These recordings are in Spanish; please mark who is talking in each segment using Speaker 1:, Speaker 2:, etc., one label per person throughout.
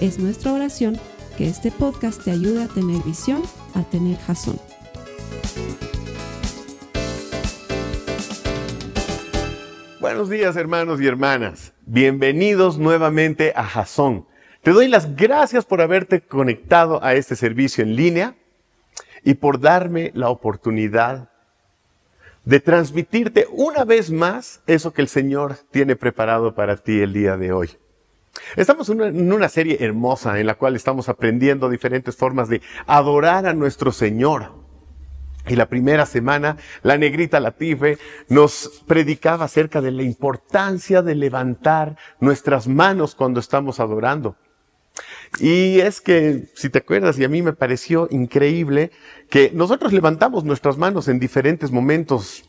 Speaker 1: Es nuestra oración que este podcast te ayude a tener visión, a tener jazón.
Speaker 2: Buenos días hermanos y hermanas. Bienvenidos nuevamente a Jazón. Te doy las gracias por haberte conectado a este servicio en línea y por darme la oportunidad de transmitirte una vez más eso que el Señor tiene preparado para ti el día de hoy. Estamos en una serie hermosa en la cual estamos aprendiendo diferentes formas de adorar a nuestro Señor. Y la primera semana, la negrita Latife nos predicaba acerca de la importancia de levantar nuestras manos cuando estamos adorando. Y es que, si te acuerdas, y a mí me pareció increíble, que nosotros levantamos nuestras manos en diferentes momentos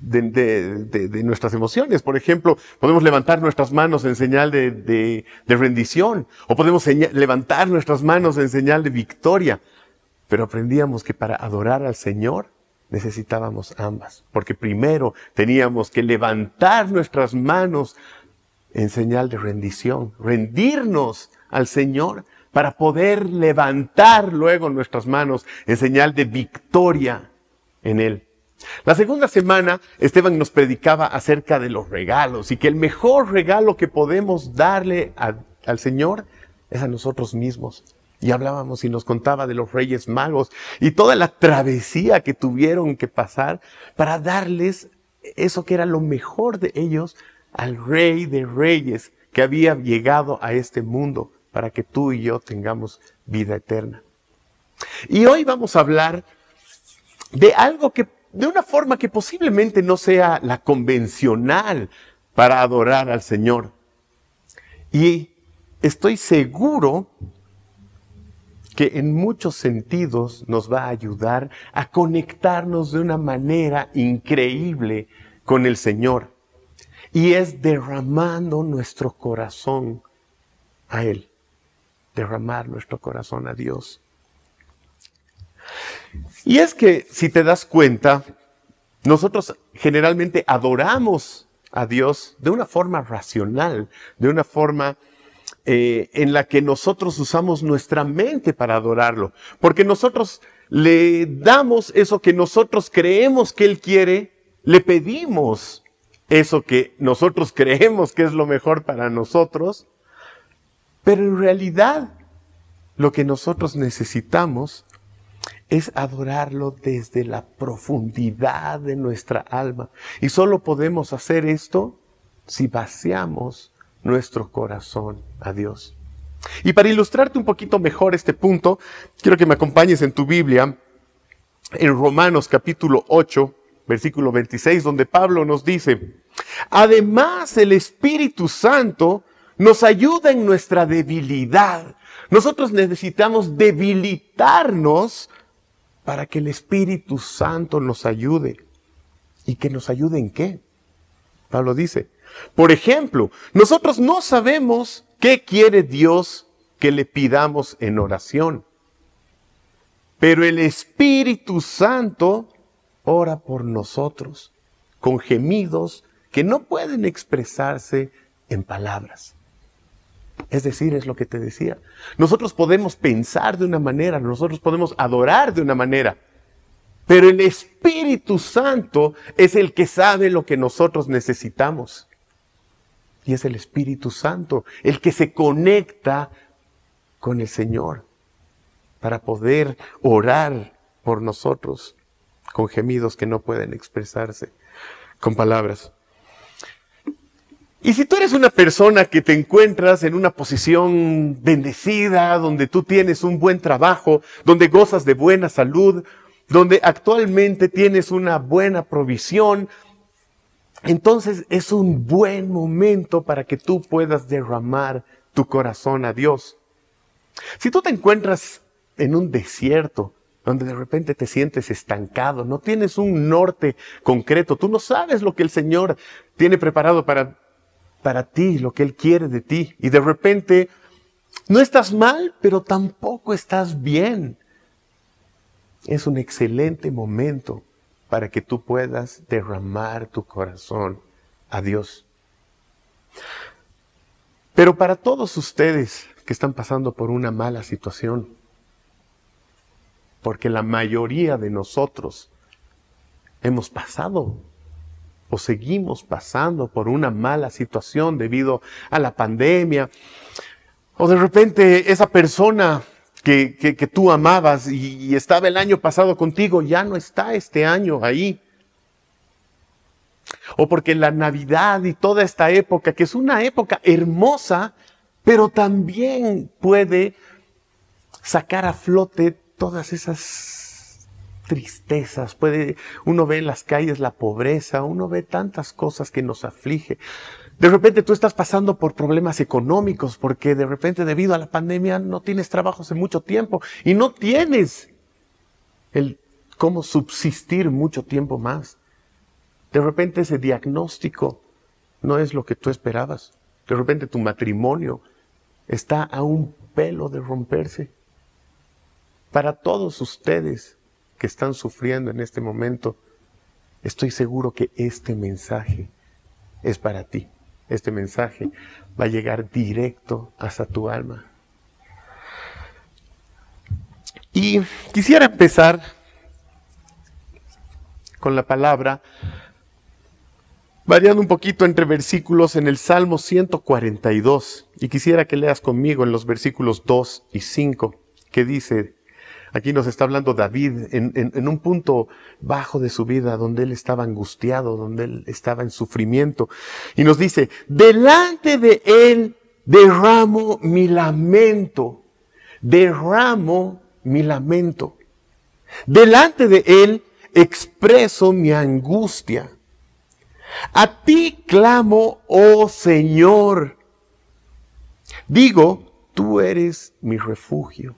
Speaker 2: de, nuestras emociones. Por ejemplo, podemos levantar nuestras manos en señal de, rendición o podemos levantar nuestras manos en señal de victoria. Pero aprendíamos que para adorar al Señor necesitábamos ambas, porque primero teníamos que levantar nuestras manos en señal de rendición, rendirnos al Señor para poder levantar luego nuestras manos en señal de victoria en Él. La segunda semana, Esteban nos predicaba acerca de los regalos y que el mejor regalo que podemos darle al Señor es a nosotros mismos. Y hablábamos y nos contaba de los reyes magos y toda la travesía que tuvieron que pasar para darles eso que era lo mejor de ellos al rey de reyes que había llegado a este mundo para que tú y yo tengamos vida eterna. Y hoy vamos a hablar de algo que de una forma que posiblemente no sea la convencional para adorar al Señor. Y estoy seguro que en muchos sentidos nos va a ayudar a conectarnos de una manera increíble con el Señor. Y es derramando nuestro corazón a Él. Derramar nuestro corazón a Dios. Y es que, si te das cuenta, nosotros generalmente adoramos a Dios de una forma racional, de una forma eh, en la que nosotros usamos nuestra mente para adorarlo, porque nosotros le damos eso que nosotros creemos que Él quiere, le pedimos eso que nosotros creemos que es lo mejor para nosotros, pero en realidad lo que nosotros necesitamos es adorarlo desde la profundidad de nuestra alma. Y solo podemos hacer esto si vaciamos nuestro corazón a Dios. Y para ilustrarte un poquito mejor este punto, quiero que me acompañes en tu Biblia, en Romanos capítulo 8, versículo 26, donde Pablo nos dice, además el Espíritu Santo nos ayuda en nuestra debilidad. Nosotros necesitamos debilitarnos para que el Espíritu Santo nos ayude. ¿Y que nos ayude en qué? Pablo dice, por ejemplo, nosotros no sabemos qué quiere Dios que le pidamos en oración, pero el Espíritu Santo ora por nosotros con gemidos que no pueden expresarse en palabras. Es decir, es lo que te decía. Nosotros podemos pensar de una manera, nosotros podemos adorar de una manera, pero el Espíritu Santo es el que sabe lo que nosotros necesitamos. Y es el Espíritu Santo el que se conecta con el Señor para poder orar por nosotros con gemidos que no pueden expresarse con palabras. Y si tú eres una persona que te encuentras en una posición bendecida, donde tú tienes un buen trabajo, donde gozas de buena salud, donde actualmente tienes una buena provisión, entonces es un buen momento para que tú puedas derramar tu corazón a Dios. Si tú te encuentras en un desierto, donde de repente te sientes estancado, no tienes un norte concreto, tú no sabes lo que el Señor tiene preparado para, para ti, lo que Él quiere de ti, y de repente no estás mal, pero tampoco estás bien. Es un excelente momento para que tú puedas derramar tu corazón a Dios. Pero para todos ustedes que están pasando por una mala situación, porque la mayoría de nosotros hemos pasado o seguimos pasando por una mala situación debido a la pandemia, o de repente esa persona que, tú amabas y, estaba el año pasado contigo ya no está este año ahí. O porque la Navidad y toda esta época, que es una época hermosa, pero también puede sacar a flote todas esas tristezas. Puede, uno ve en las calles la pobreza, uno ve tantas cosas que nos aflige. De repente tú estás pasando por problemas económicos porque de repente debido a la pandemia no tienes trabajo hace mucho tiempo y no tienes el cómo subsistir mucho tiempo más. De repente ese diagnóstico no es lo que tú esperabas. De repente tu matrimonio está a un pelo de romperse. Para todos ustedes que están sufriendo en este momento, estoy seguro que este mensaje es para ti este mensaje va a llegar directo hasta tu alma. Y quisiera empezar con la palabra, variando un poquito entre versículos en el Salmo 142. Y quisiera que leas conmigo en los versículos 2 y 5, que dice, Aquí nos está hablando David en, un punto bajo de su vida, donde él estaba angustiado, donde él estaba en sufrimiento. Y nos dice, delante de él derramo mi lamento, derramo mi lamento. Delante de él expreso mi angustia. A ti clamo, oh Señor. Digo, tú eres mi refugio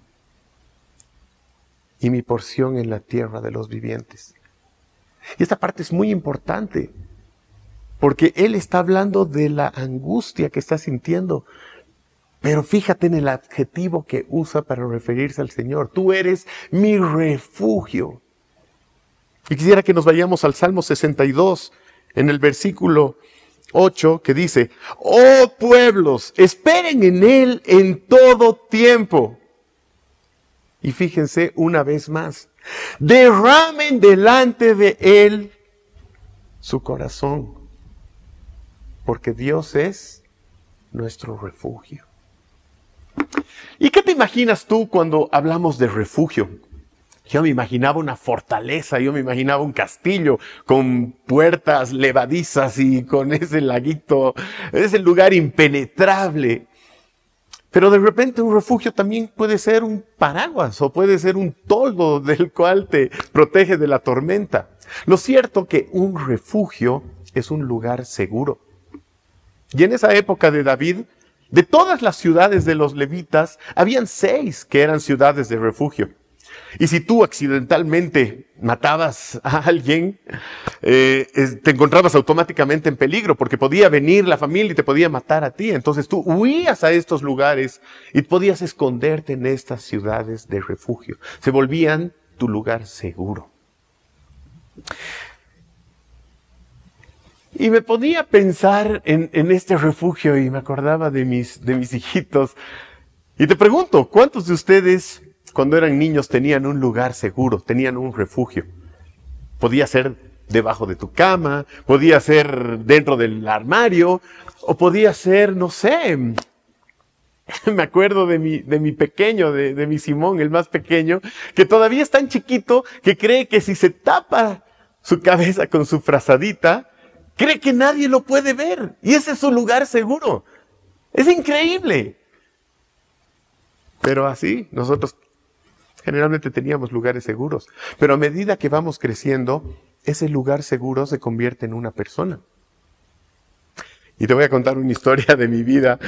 Speaker 2: y mi porción en la tierra de los vivientes. Y esta parte es muy importante, porque él está hablando de la angustia que está sintiendo. Pero fíjate en el adjetivo que usa para referirse al Señor. Tú eres mi refugio. Y quisiera que nos vayamos al Salmo 62, en el versículo 8, que dice, oh pueblos, esperen en Él en todo tiempo. Y fíjense una vez más, derramen delante de Él su corazón, porque Dios es nuestro refugio. ¿Y qué te imaginas tú cuando hablamos de refugio? Yo me imaginaba una fortaleza, yo me imaginaba un castillo con puertas levadizas y con ese laguito, ese lugar impenetrable. Pero de repente un refugio también puede ser un paraguas o puede ser un toldo del cual te protege de la tormenta. Lo cierto que un refugio es un lugar seguro. Y en esa época de David, de todas las ciudades de los levitas, habían seis que eran ciudades de refugio. Y si tú accidentalmente matabas a alguien, eh, te encontrabas automáticamente en peligro porque podía venir la familia y te podía matar a ti. Entonces tú huías a estos lugares y podías esconderte en estas ciudades de refugio. Se volvían tu lugar seguro. Y me ponía a pensar en, en, este refugio y me acordaba de mis, de mis hijitos. Y te pregunto, ¿cuántos de ustedes cuando eran niños tenían un lugar seguro, tenían un refugio. Podía ser debajo de tu cama, podía ser dentro del armario, o podía ser, no sé, me acuerdo de mi, de mi pequeño, de, de mi Simón, el más pequeño, que todavía es tan chiquito que cree que si se tapa su cabeza con su frazadita, cree que nadie lo puede ver. Y ese es su lugar seguro. Es increíble. Pero así nosotros Generalmente teníamos lugares seguros, pero a medida que vamos creciendo, ese lugar seguro se convierte en una persona. Y te voy a contar una historia de mi vida.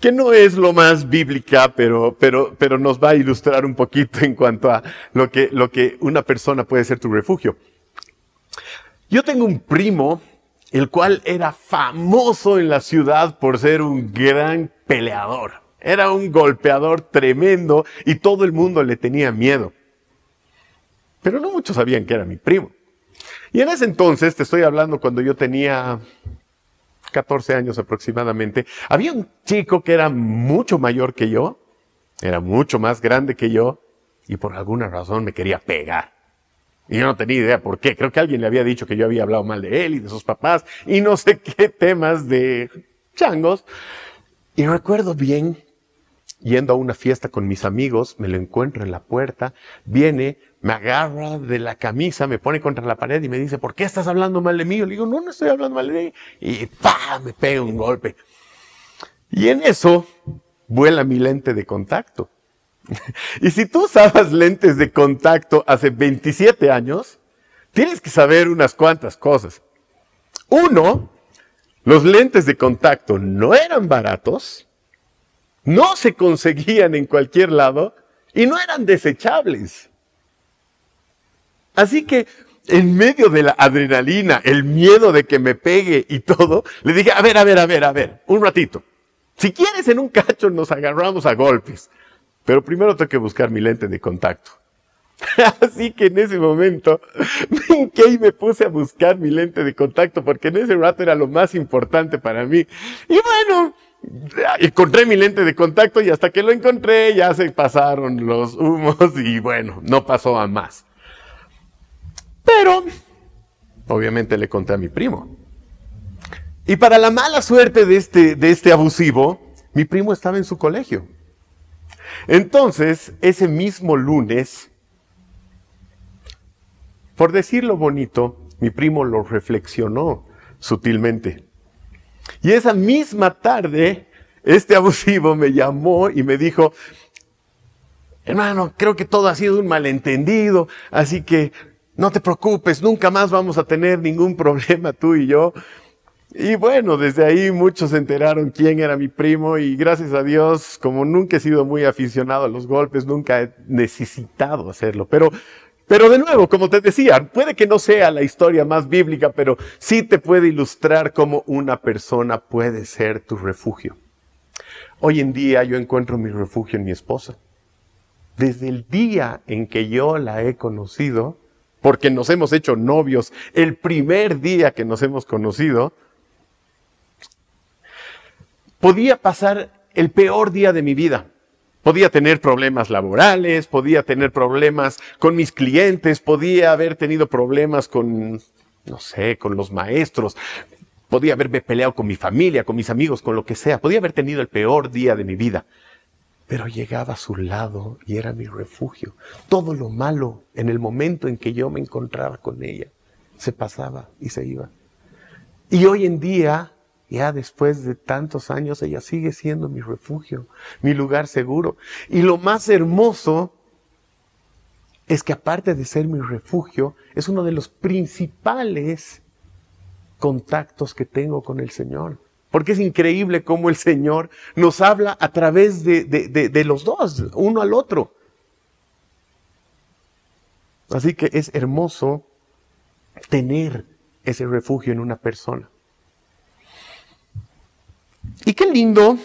Speaker 2: que no es lo más bíblica, pero, pero, pero nos va a ilustrar un poquito en cuanto a lo que, lo que una persona puede ser tu refugio. Yo tengo un primo, el cual era famoso en la ciudad por ser un gran peleador. Era un golpeador tremendo y todo el mundo le tenía miedo. Pero no muchos sabían que era mi primo. Y en ese entonces, te estoy hablando cuando yo tenía 14 años aproximadamente, había un chico que era mucho mayor que yo, era mucho más grande que yo, y por alguna razón me quería pegar. Y yo no tenía idea por qué. Creo que alguien le había dicho que yo había hablado mal de él y de sus papás y no sé qué temas de changos. Y recuerdo bien, yendo a una fiesta con mis amigos, me lo encuentro en la puerta, viene, me agarra de la camisa, me pone contra la pared y me dice, ¿por qué estás hablando mal de mí? Yo le digo, no, no estoy hablando mal de mí. Y ¡pa! me pega un golpe. Y en eso vuela mi lente de contacto. y si tú usabas lentes de contacto hace 27 años, tienes que saber unas cuantas cosas. Uno, los lentes de contacto no eran baratos, no se conseguían en cualquier lado y no eran desechables. Así que en medio de la adrenalina, el miedo de que me pegue y todo, le dije, a ver, a ver, a ver, a ver, un ratito. Si quieres en un cacho nos agarramos a golpes, pero primero tengo que buscar mi lente de contacto. Así que en ese momento me y me puse a buscar mi lente de contacto porque en ese rato era lo más importante para mí. Y bueno, encontré mi lente de contacto y hasta que lo encontré ya se pasaron los humos y bueno, no pasó a más. Pero, obviamente le conté a mi primo. Y para la mala suerte de este, de este abusivo, mi primo estaba en su colegio. Entonces, ese mismo lunes, por decirlo bonito, mi primo lo reflexionó sutilmente. Y esa misma tarde, este abusivo me llamó y me dijo, hermano, creo que todo ha sido un malentendido, así que no te preocupes, nunca más vamos a tener ningún problema tú y yo. Y bueno, desde ahí muchos se enteraron quién era mi primo y gracias a Dios, como nunca he sido muy aficionado a los golpes, nunca he necesitado hacerlo. Pero, pero de nuevo, como te decía, puede que no sea la historia más bíblica, pero sí te puede ilustrar cómo una persona puede ser tu refugio. Hoy en día yo encuentro mi refugio en mi esposa. Desde el día en que yo la he conocido, porque nos hemos hecho novios el primer día que nos hemos conocido, podía pasar el peor día de mi vida. Podía tener problemas laborales, podía tener problemas con mis clientes, podía haber tenido problemas con, no sé, con los maestros, podía haberme peleado con mi familia, con mis amigos, con lo que sea, podía haber tenido el peor día de mi vida pero llegaba a su lado y era mi refugio. Todo lo malo en el momento en que yo me encontraba con ella se pasaba y se iba. Y hoy en día, ya después de tantos años, ella sigue siendo mi refugio, mi lugar seguro. Y lo más hermoso es que aparte de ser mi refugio, es uno de los principales contactos que tengo con el Señor. Porque es increíble cómo el Señor nos habla a través de, los dos, uno al otro. Así que es hermoso tener ese refugio en una persona. Y qué lindo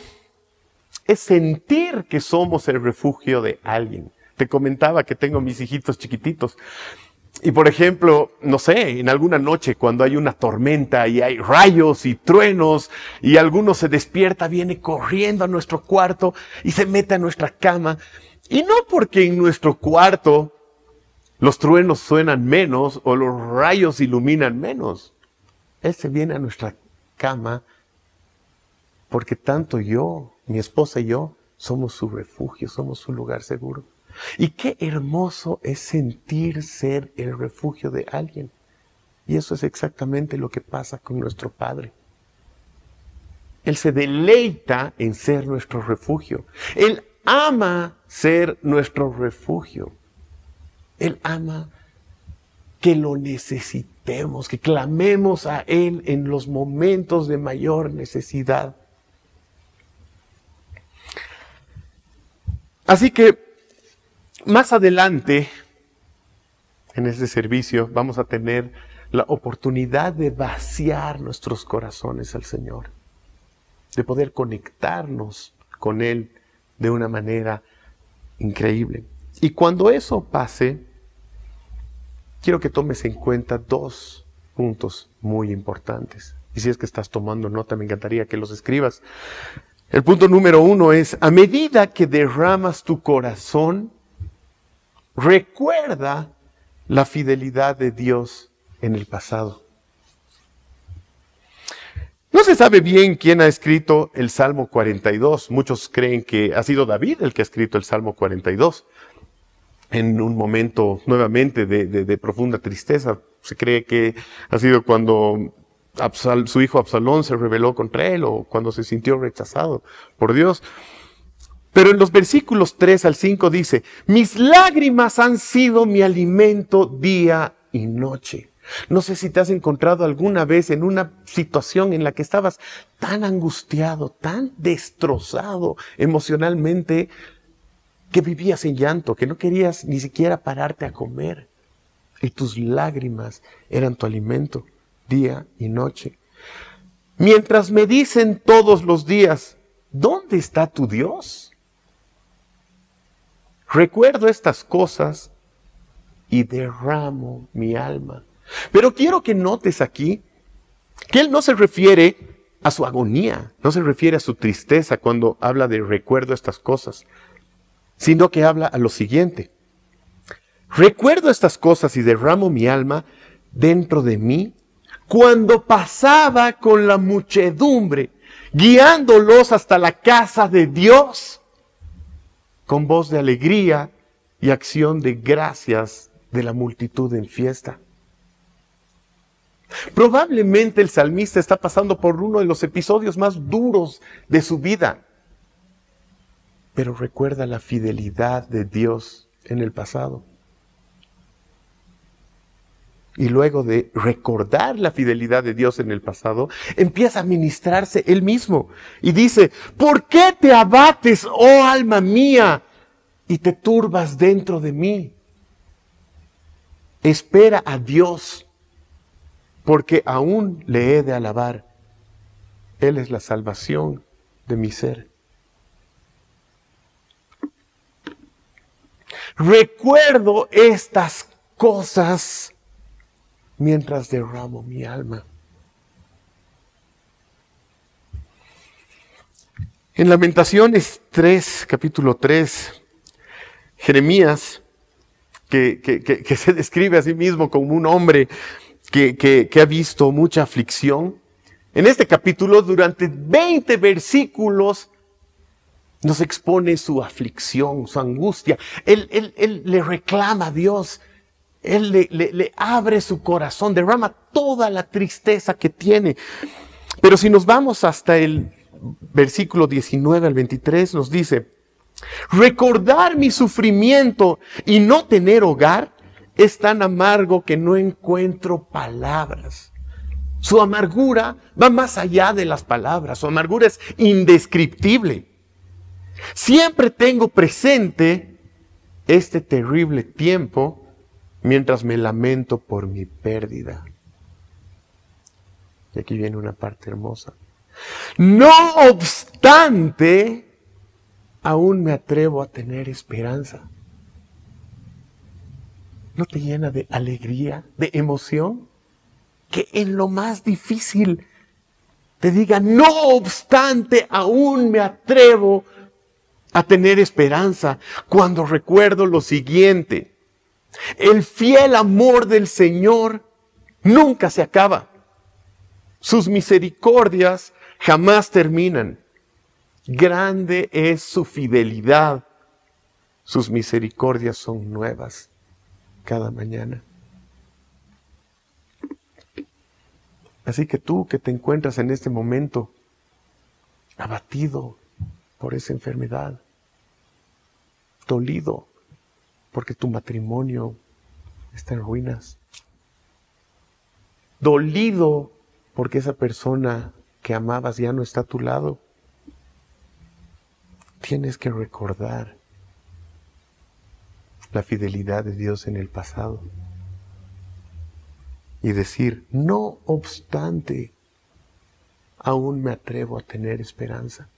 Speaker 2: es sentir que somos el refugio de alguien. Te comentaba que tengo mis hijitos chiquititos. Y por ejemplo, no sé, en alguna noche cuando hay una tormenta y hay rayos y truenos y alguno se despierta, viene corriendo a nuestro cuarto y se mete a nuestra cama. Y no porque en nuestro cuarto los truenos suenan menos o los rayos iluminan menos. Él se viene a nuestra cama porque tanto yo, mi esposa y yo, somos su refugio, somos su lugar seguro. Y qué hermoso es sentir ser el refugio de alguien. Y eso es exactamente lo que pasa con nuestro Padre. Él se deleita en ser nuestro refugio. Él ama ser nuestro refugio. Él ama que lo necesitemos, que clamemos a Él en los momentos de mayor necesidad. Así que más adelante, en este servicio, vamos a tener la oportunidad de vaciar nuestros corazones al Señor, de poder conectarnos con Él de una manera increíble. Y cuando eso pase, quiero que tomes en cuenta dos puntos muy importantes. Y si es que estás tomando nota, me encantaría que los escribas. El punto número uno es, a medida que derramas tu corazón, recuerda la fidelidad de Dios en el pasado. No se sabe bien quién ha escrito el Salmo 42. Muchos creen que ha sido David el que ha escrito el Salmo 42. En un momento nuevamente de, profunda tristeza. Se cree que ha sido cuando su hijo Absalón se rebeló contra él o cuando se sintió rechazado por Dios. Pero en los versículos 3 al 5 dice, mis lágrimas han sido mi alimento día y noche. No sé si te has encontrado alguna vez en una situación en la que estabas tan angustiado, tan destrozado emocionalmente, que vivías en llanto, que no querías ni siquiera pararte a comer. Y tus lágrimas eran tu alimento día y noche. Mientras me dicen todos los días, ¿dónde está tu Dios? Recuerdo estas cosas y derramo mi alma. Pero quiero que notes aquí que él no se refiere a su agonía, no se refiere a su tristeza cuando habla de recuerdo estas cosas, sino que habla a lo siguiente. Recuerdo estas cosas y derramo mi alma dentro de mí cuando pasaba con la muchedumbre, guiándolos hasta la casa de Dios, con voz de alegría y acción de gracias de la multitud en fiesta. Probablemente el salmista está pasando por uno de los episodios más duros de su vida, pero recuerda la fidelidad de Dios en el pasado. Y luego de recordar la fidelidad de Dios en el pasado, empieza a ministrarse él mismo. Y dice, ¿por qué te abates, oh alma mía, y te turbas dentro de mí? Espera a Dios porque aún le he de alabar. Él es la salvación de mi ser. Recuerdo estas cosas mientras derramo mi alma. En Lamentaciones 3, capítulo 3, Jeremías, que, que, se describe a sí mismo como un hombre que, ha visto mucha aflicción. En este capítulo, durante 20 versículos, nos expone su aflicción, su angustia. Él, él, le reclama a Dios. Él le, abre su corazón, derrama toda la tristeza que tiene. Pero si nos vamos hasta el versículo 19 al 23, nos dice, recordar mi sufrimiento y no tener hogar es tan amargo que no encuentro palabras. Su amargura va más allá de las palabras, su amargura es indescriptible. Siempre tengo presente este terrible tiempo mientras me lamento por mi pérdida. Y aquí viene una parte hermosa. No obstante, aún me atrevo a tener esperanza. ¿No te llena de alegría, de emoción? Que en lo más difícil te diga, no obstante, aún me atrevo a tener esperanza cuando recuerdo lo siguiente. El fiel amor del Señor nunca se acaba. Sus misericordias jamás terminan. Grande es su fidelidad. Sus misericordias son nuevas cada mañana. Así que tú que te encuentras en este momento abatido por esa enfermedad, dolido porque tu matrimonio está en ruinas, dolido porque esa persona que amabas ya no está a tu lado, tienes que recordar la fidelidad de Dios en el pasado. Y decir, no obstante, aún me atrevo a tener esperanza.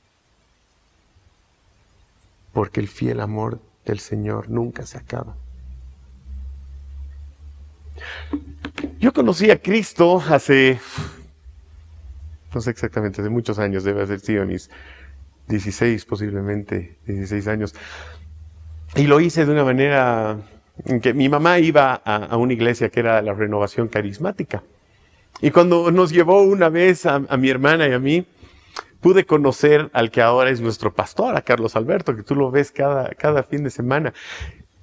Speaker 2: Porque el fiel amor del Señor nunca se acaba. Yo conocí a Cristo hace, no sé exactamente, hace muchos años, debe haber sido mis 16 posiblemente, 16 años. Y lo hice de una manera en que mi mamá iba a, una iglesia que era la renovación carismática. Y cuando nos llevó una vez a, mi hermana y a mí, pude conocer al que ahora es nuestro pastor, a Carlos Alberto, que tú lo ves cada, cada fin de semana.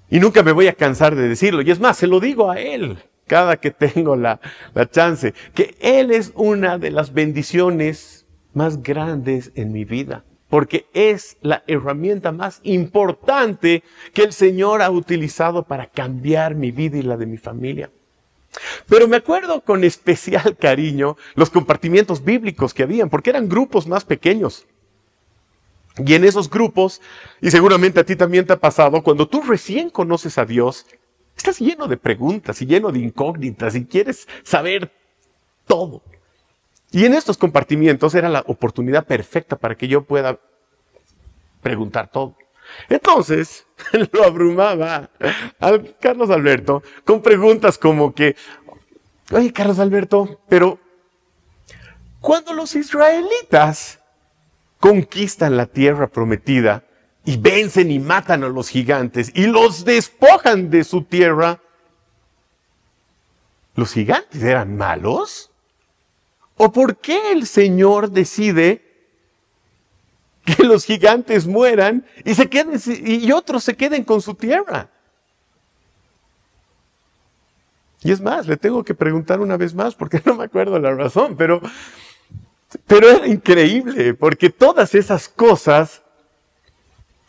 Speaker 2: Y nunca me voy a cansar de decirlo. Y es más, se lo digo a él cada que tengo la, la chance, que él es una de las bendiciones más grandes en mi vida porque es la herramienta más importante que el Señor ha utilizado para cambiar mi vida y la de mi familia. Pero me acuerdo con especial cariño los compartimientos bíblicos que habían, porque eran grupos más pequeños. Y en esos grupos, y seguramente a ti también te ha pasado, cuando tú recién conoces a Dios, estás lleno de preguntas y lleno de incógnitas y quieres saber todo. Y en estos compartimientos era la oportunidad perfecta para que yo pueda preguntar todo. Entonces, lo abrumaba al Carlos Alberto con preguntas como que, oye, Carlos Alberto, pero cuando los israelitas conquistan la tierra prometida y vencen y matan a los gigantes y los despojan de su tierra, ¿los gigantes eran malos? ¿O por qué el Señor decide que los gigantes mueran y, se queden, y otros se queden con su tierra? Y es más, le tengo que preguntar una vez más porque no me acuerdo la razón, pero, pero era increíble porque todas esas cosas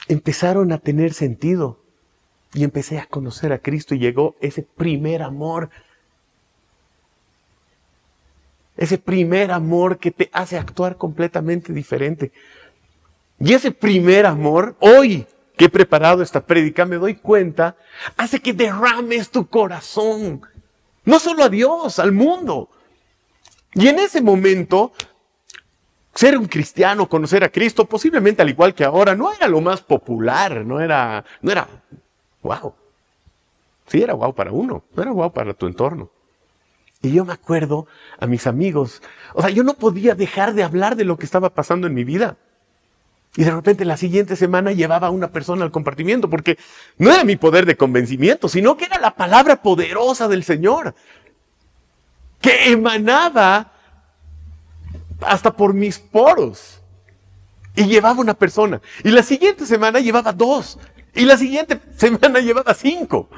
Speaker 2: empezaron a tener sentido. Y empecé a conocer a Cristo y llegó ese primer amor ese primer amor que te hace actuar completamente diferente. Y ese primer amor, hoy que he preparado esta prédica, me doy cuenta, hace que derrames tu corazón. No solo a Dios, al mundo. Y en ese momento, ser un cristiano, conocer a Cristo, posiblemente al igual que ahora, no era lo más popular, no era, no era, wow. Sí era wow para uno, no era wow para tu entorno. Y yo me acuerdo a mis amigos, o sea, yo no podía dejar de hablar de lo que estaba pasando en mi vida. Y de repente la siguiente semana llevaba a una persona al compartimiento, porque no era mi poder de convencimiento, sino que era la palabra poderosa del Señor, que emanaba hasta por mis poros. Y llevaba una persona. Y la siguiente semana llevaba dos. Y la siguiente semana llevaba cinco.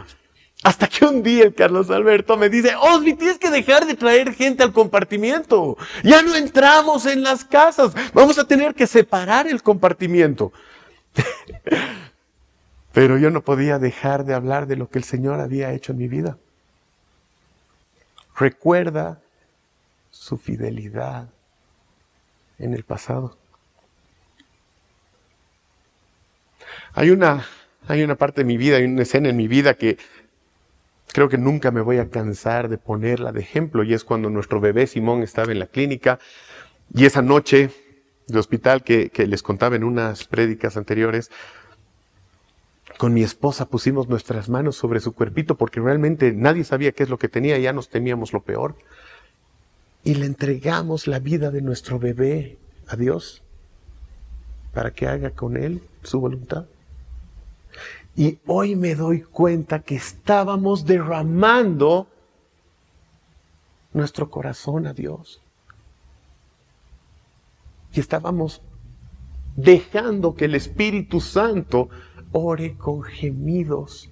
Speaker 2: Hasta que un día el Carlos Alberto me dice, Osby, tienes que dejar de traer gente al compartimiento. Ya no entramos en las casas. Vamos a tener que separar el compartimiento. Pero yo no podía dejar de hablar de lo que el Señor había hecho en mi vida. Recuerda su fidelidad en el pasado. Hay una, hay una parte de mi vida, hay una escena en mi vida que Creo que nunca me voy a cansar de ponerla de ejemplo y es cuando nuestro bebé Simón estaba en la clínica y esa noche de hospital que, les contaba en unas prédicas anteriores, con mi esposa pusimos nuestras manos sobre su cuerpito porque realmente nadie sabía qué es lo que tenía ya nos temíamos lo peor. Y le entregamos la vida de nuestro bebé a Dios para que haga con él su voluntad. Y hoy me doy cuenta que estábamos derramando nuestro corazón a Dios. Y estábamos dejando que el Espíritu Santo ore con gemidos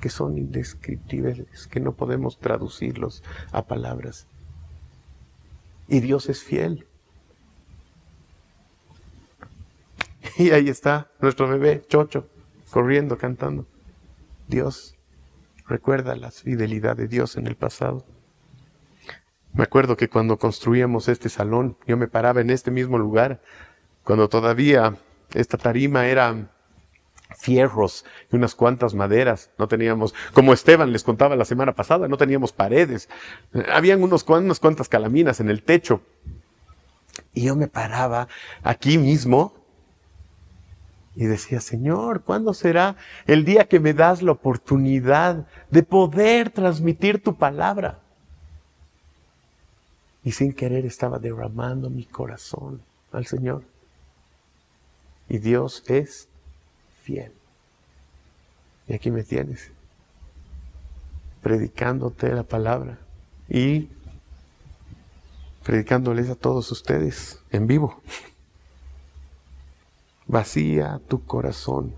Speaker 2: que son indescriptibles, que no podemos traducirlos a palabras. Y Dios es fiel. Y ahí está nuestro bebé, Chocho corriendo, cantando. Dios, recuerda la fidelidad de Dios en el pasado. Me acuerdo que cuando construíamos este salón, yo me paraba en este mismo lugar, cuando todavía esta tarima era fierros y unas cuantas maderas. No teníamos, como Esteban les contaba la semana pasada, no teníamos paredes. Habían unos, unas cuantas calaminas en el techo. Y yo me paraba aquí mismo y decía, Señor, ¿cuándo será el día que me das la oportunidad de poder transmitir tu palabra? Y sin querer estaba derramando mi corazón al Señor. Y Dios es fiel. Y aquí me tienes, predicándote la palabra y predicándoles a todos ustedes en vivo. Vacía tu corazón.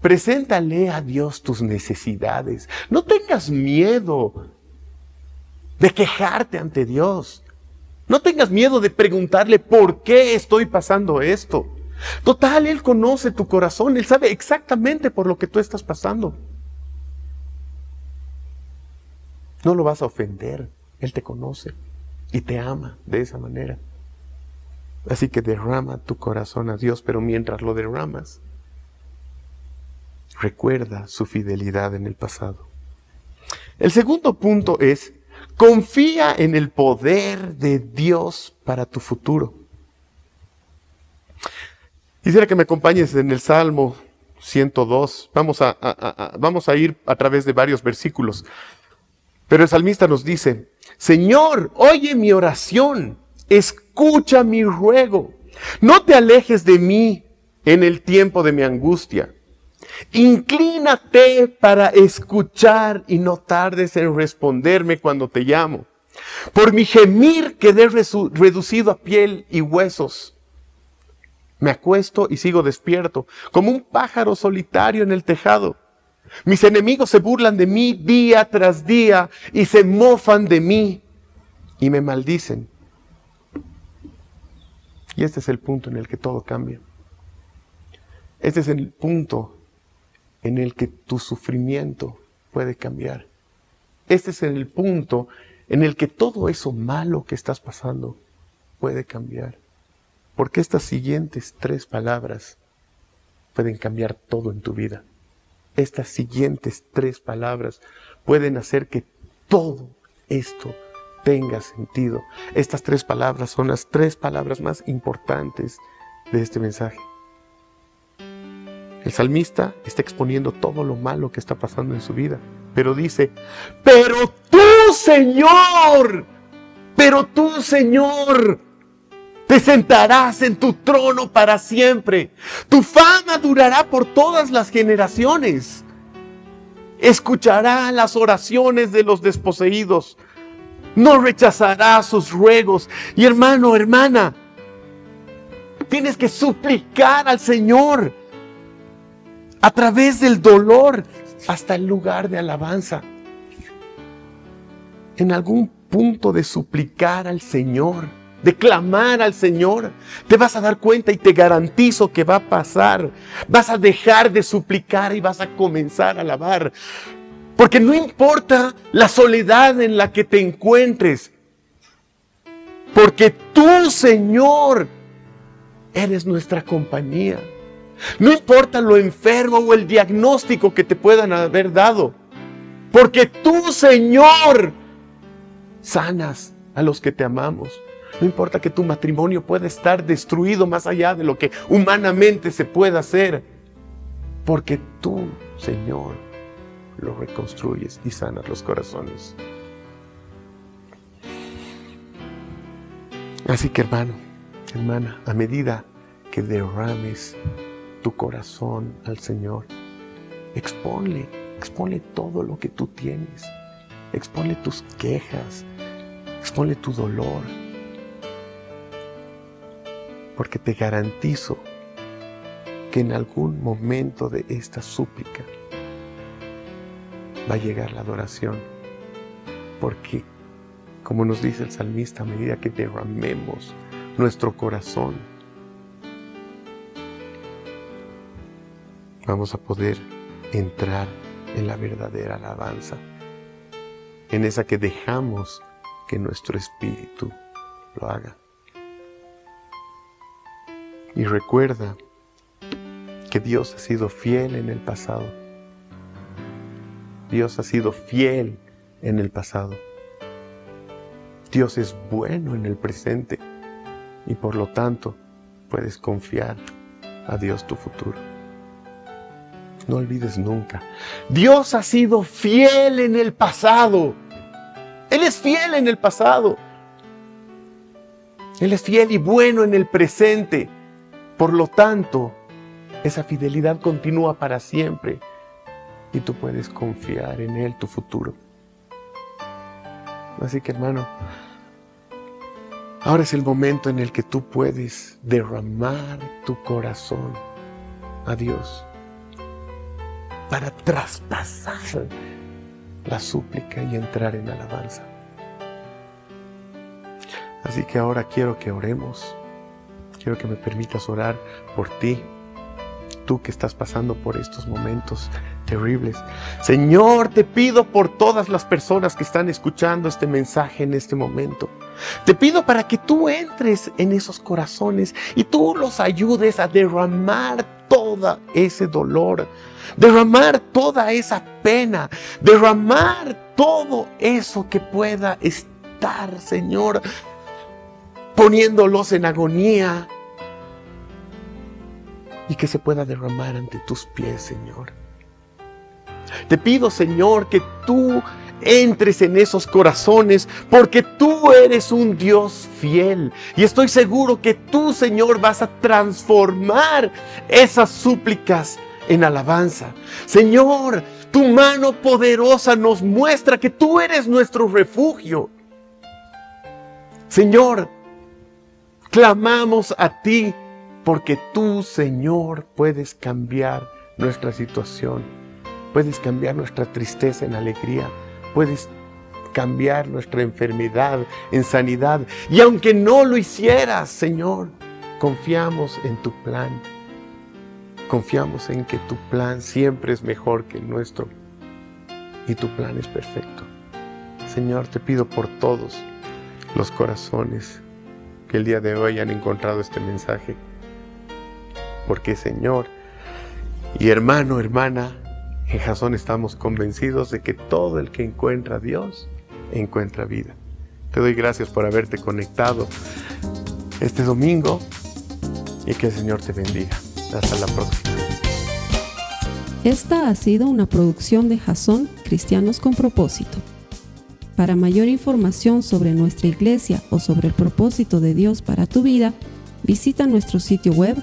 Speaker 2: Preséntale a Dios tus necesidades. No tengas miedo de quejarte ante Dios. No tengas miedo de preguntarle por qué estoy pasando esto. Total, Él conoce tu corazón, Él sabe exactamente por lo que tú estás pasando. No lo vas a ofender, Él te conoce y te ama de esa manera. Así que derrama tu corazón a Dios, pero mientras lo derramas, recuerda su fidelidad en el pasado. El segundo punto es, confía en el poder de Dios para tu futuro. Quisiera que me acompañes en el Salmo 102. Vamos a, vamos a ir a través de varios versículos. Pero el salmista nos dice, Señor, oye mi oración, escucha mi ruego. No te alejes de mí en el tiempo de mi angustia. Inclínate para escuchar y no tardes en responderme cuando te llamo. Por mi gemir quedé reducido a piel y huesos. Me acuesto y sigo despierto, como un pájaro solitario en el tejado. Mis enemigos se burlan de mí día tras día y se mofan de mí y me maldicen. Y este es el punto en el que todo cambia. Este es el punto en el que tu sufrimiento puede cambiar. Este es el punto en el que todo eso malo que estás pasando puede cambiar. Porque estas siguientes tres palabras pueden cambiar todo en tu vida. Estas siguientes tres palabras pueden hacer que todo esto tenga sentido. Estas tres palabras son las tres palabras más importantes de este mensaje. El salmista está exponiendo todo lo malo que está pasando en su vida, pero dice, pero tú Señor, pero tú Señor, te sentarás en tu trono para siempre. Tu fama durará por todas las generaciones. Escuchará las oraciones de los desposeídos. No rechazará sus ruegos. Y hermano, hermana, tienes que suplicar al Señor a través del dolor hasta el lugar de alabanza. En algún punto de suplicar al Señor de clamar al Señor, te vas a dar cuenta y te garantizo que va a pasar. Vas a dejar de suplicar y vas a comenzar a alabar. Porque no importa la soledad en la que te encuentres, porque tú, Señor, eres nuestra compañía. No importa lo enfermo o el diagnóstico que te puedan haber dado, porque tú, Señor, sanas a los que te amamos. No importa que tu matrimonio pueda estar destruido más allá de lo que humanamente se pueda hacer. Porque tú, Señor, lo reconstruyes y sanas los corazones. Así que hermano, hermana, a medida que derrames tu corazón al Señor, exponle, exponle todo lo que tú tienes. Exponle tus quejas, exponle tu dolor, porque te garantizo que en algún momento de esta súplica va a llegar la adoración, porque como nos dice el salmista, a medida que derramemos nuestro corazón, vamos a poder entrar en la verdadera alabanza, en esa que dejamos que nuestro espíritu lo haga. Y recuerda que Dios ha sido fiel en el pasado. Dios ha sido fiel en el pasado. Dios es bueno en el presente y por lo tanto puedes confiar a Dios tu futuro. No olvides nunca, Dios ha sido fiel en el pasado. Él es fiel en el pasado. Él es fiel y bueno en el presente. Por lo tanto, esa fidelidad continúa para siempre y tú puedes confiar en Él tu futuro. Así que hermano, ahora es el momento en el que tú puedes derramar tu corazón a Dios para traspasar la súplica y entrar en alabanza. Así que ahora quiero que oremos. Quiero que me permitas orar por ti, tú que estás pasando por estos momentos terribles. Señor, te pido por todas las personas que están escuchando este mensaje en este momento. Te pido para que tú entres en esos corazones y tú los ayudes a derramar todo ese dolor, derramar toda esa pena, derramar todo eso que pueda estar, Señor, poniéndolos en agonía y que se pueda derramar ante tus pies, Señor. Te pido, Señor, que tú entres en esos corazones, porque tú eres un Dios fiel. Y estoy seguro que tú, Señor, vas a transformar esas súplicas en alabanza. Señor, tu mano poderosa nos muestra que tú eres nuestro refugio. Señor, clamamos a ti porque tú, Señor, puedes cambiar nuestra situación. Puedes cambiar nuestra tristeza en alegría. Puedes cambiar nuestra enfermedad en sanidad. Y aunque no lo hicieras, Señor, confiamos en tu plan. Confiamos en que tu plan siempre es mejor que el nuestro. Y tu plan es perfecto. Señor, te pido por todos los corazones que el día de hoy han encontrado este mensaje porque Señor y hermano, hermana, en Jasón estamos convencidos de que todo el que encuentra a Dios encuentra vida. Te doy gracias por haberte conectado este domingo y que el Señor te bendiga. Hasta la próxima.
Speaker 1: Esta ha sido una producción de Jasón Cristianos con propósito. Para mayor información sobre nuestra iglesia o sobre el propósito de Dios para tu vida, visita nuestro sitio web